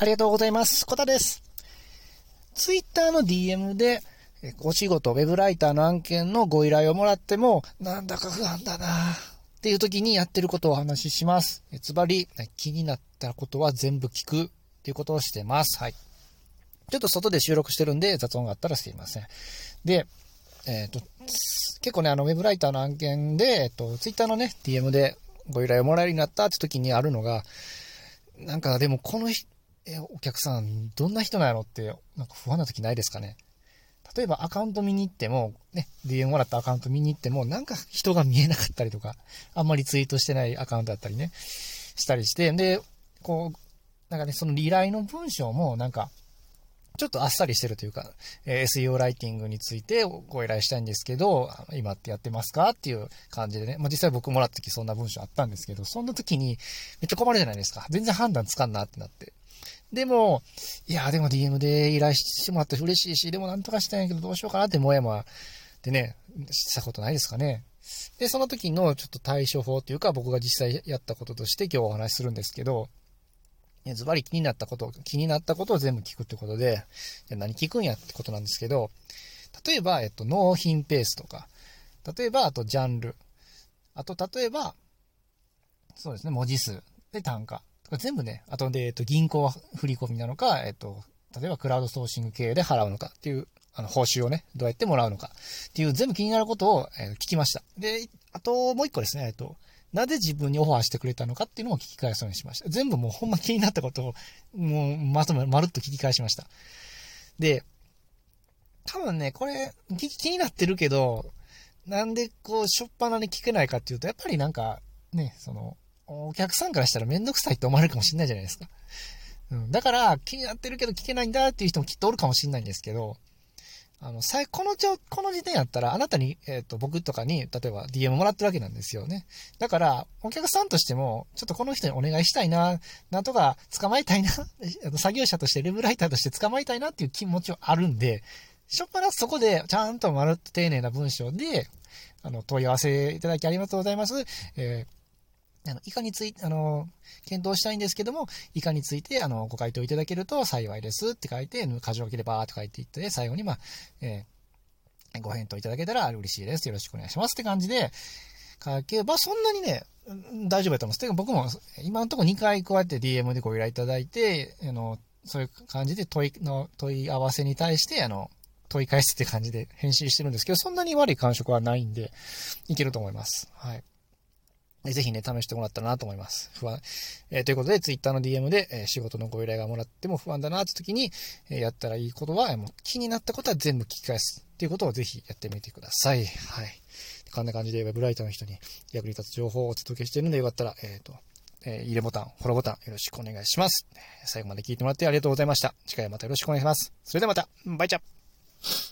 ありがとうございます。コタです。ツイッターの DM で、お仕事、ウェブライターの案件のご依頼をもらっても、なんだか不安だなっていう時にやってることをお話しします。つまり、気になったことは全部聞くっていうことをしてます。はい。ちょっと外で収録してるんで雑音があったらすいません。で、えっ、ー、と、結構ね、あの、ウェブライターの案件で、えっ、と、ツイッターのね、DM でご依頼をもらえるようになったって時にあるのが、なんかでもこのえお客さん、どんな人なのって、なんか不安な時ないですかね？例えばアカウント見に行っても、ね、DM もらったアカウント見に行っても、なんか人が見えなかったりとか、あんまりツイートしてないアカウントだったりね、したりして、で、こう、なんかね、その依頼の文章も、なんか、ちょっとあっさりしてるというか、え SEO ライティングについてご依頼したいんですけど、今ってやってますか？っていう感じでね。まあ、実際僕もらった時そんな文章あったんですけど、そんな時にめっちゃ困るじゃないですか。全然判断つかんなってなって。でも、いや、でも DM で依頼してもらって嬉しいし、でもなんとかしたいんやけどどうしようかなってもやもやってね、したことないですかね。で、その時のちょっと対処法というか、僕が実際やったこととして今日お話しするんですけど、ズバリ気になったこと、気になったことを全部聞くってことで、じゃ何聞くんやってことなんですけど、例えば、えっと、納品ペースとか、例えば、あとジャンル、あと、例えば、そうですね、文字数で単価、全部ね、あとで、えっと、銀行振り込みなのか、えっと、例えばクラウドソーシング系で払うのかっていう、あの、報酬をね、どうやってもらうのかっていう全部気になることを、えー、聞きました。で、あともう一個ですね、えっと、なぜ自分にオファーしてくれたのかっていうのを聞き返すようにしました。全部もうほんま気になったことを、もうまとめ、まるっと聞き返しました。で、多分ね、これ、気になってるけど、なんでこう、しょっぱなに聞けないかっていうと、やっぱりなんか、ね、その、お客さんからしたらめんどくさいって思われるかもしれないじゃないですか。うん。だから、気になってるけど聞けないんだっていう人もきっとおるかもしれないんですけど、あの、さこのちょ、この時点やったら、あなたに、えっ、ー、と、僕とかに、例えば DM もらってるわけなんですよね。だから、お客さんとしても、ちょっとこの人にお願いしたいな、なんとか捕まえたいな、作業者として、レブライターとして捕まえたいなっていう気持ちはあるんで、しょっぱなそこで、ちゃんと丸っと丁寧な文章で、あの、問い合わせいただきありがとうございます。えーあの、以下について、あの、検討したいんですけども、以下について、あの、ご回答いただけると幸いですって書いて、箇条書きでバーって書いていって、最後に、まあ、えー、ご返答いただけたら嬉しいです。よろしくお願いしますって感じで、書けば、そんなにね、大丈夫だと思います。てか僕も、今のところ2回こうやって DM でご依頼いただいて、あの、そういう感じで問いの、問い合わせに対して、あの、問い返すって感じで返信してるんですけど、そんなに悪い感触はないんで、いけると思います。はい。ぜひね、試してもらったらなと思います。不安。えー、ということで、Twitter の DM で、えー、仕事のご依頼がもらっても不安だなって時に、えー、やったらいいことは、もう気になったことは全部聞き返すっていうことをぜひやってみてください。はい。こんな感じで、ウェブライターの人に役に立つ情報をお届けしているので、よかったら、えっ、と、えいいねボタン、フォローボタン、よろしくお願いします。最後まで聞いてもらってありがとうございました。次回またよろしくお願いします。それではまた、バイチャ